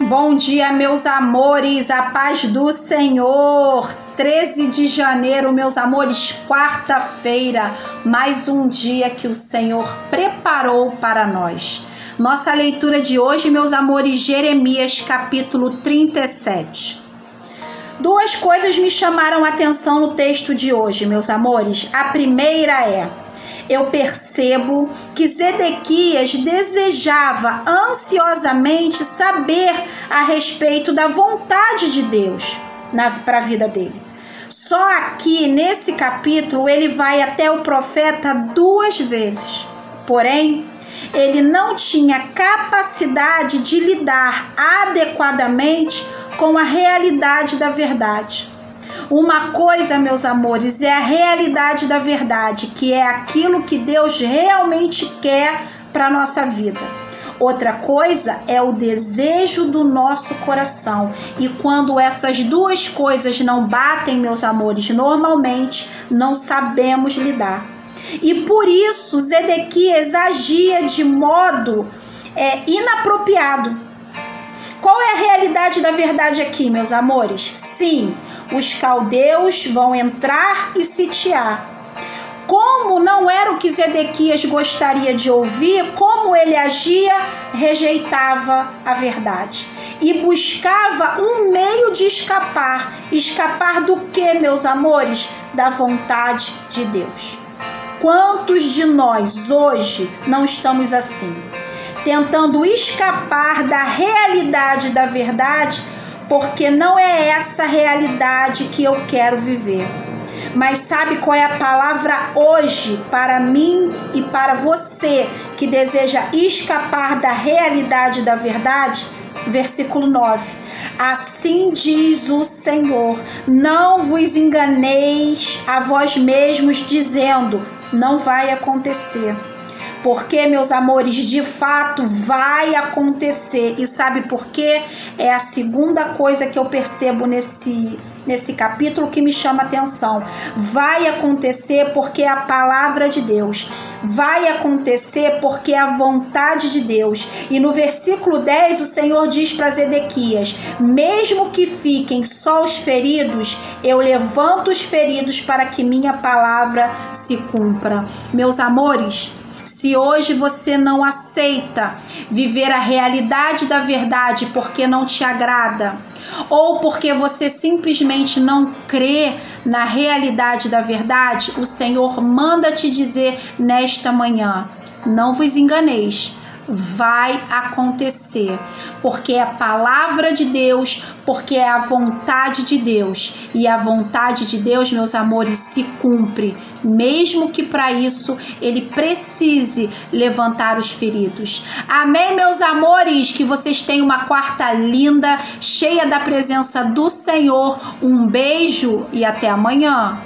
Bom dia, meus amores, a paz do Senhor. 13 de janeiro, meus amores, quarta-feira, mais um dia que o Senhor preparou para nós. Nossa leitura de hoje, meus amores, Jeremias capítulo 37. Duas coisas me chamaram a atenção no texto de hoje, meus amores. A primeira é eu percebo que Zedequias desejava ansiosamente saber a respeito da vontade de Deus para a vida dele. Só aqui nesse capítulo ele vai até o profeta duas vezes. Porém, ele não tinha capacidade de lidar adequadamente com a realidade da verdade. Uma coisa, meus amores, é a realidade da verdade, que é aquilo que Deus realmente quer para nossa vida. Outra coisa é o desejo do nosso coração. E quando essas duas coisas não batem, meus amores, normalmente não sabemos lidar. E por isso Zedequias agia de modo é, inapropriado. Qual é a realidade da verdade aqui, meus amores? Sim, os caldeus vão entrar e sitiar. Como não era o que Zedequias gostaria de ouvir, como ele agia, rejeitava a verdade e buscava um meio de escapar. Escapar do que, meus amores? Da vontade de Deus. Quantos de nós hoje não estamos assim? Tentando escapar da realidade da verdade porque não é essa realidade que eu quero viver. Mas sabe qual é a palavra hoje para mim e para você que deseja escapar da realidade da verdade? Versículo 9. Assim diz o Senhor: Não vos enganeis a vós mesmos, dizendo: Não vai acontecer porque, meus amores, de fato vai acontecer. E sabe por quê? É a segunda coisa que eu percebo nesse nesse capítulo que me chama atenção. Vai acontecer porque é a palavra de Deus. Vai acontecer porque é a vontade de Deus. E no versículo 10 o Senhor diz para Zedequias: Mesmo que fiquem só os feridos, eu levanto os feridos para que minha palavra se cumpra. Meus amores, se hoje você não aceita viver a realidade da verdade porque não te agrada, ou porque você simplesmente não crê na realidade da verdade, o Senhor manda te dizer nesta manhã: não vos enganeis vai acontecer, porque é a palavra de Deus, porque é a vontade de Deus, e a vontade de Deus, meus amores, se cumpre, mesmo que para isso ele precise levantar os feridos. Amém, meus amores, que vocês tenham uma quarta linda, cheia da presença do Senhor. Um beijo e até amanhã.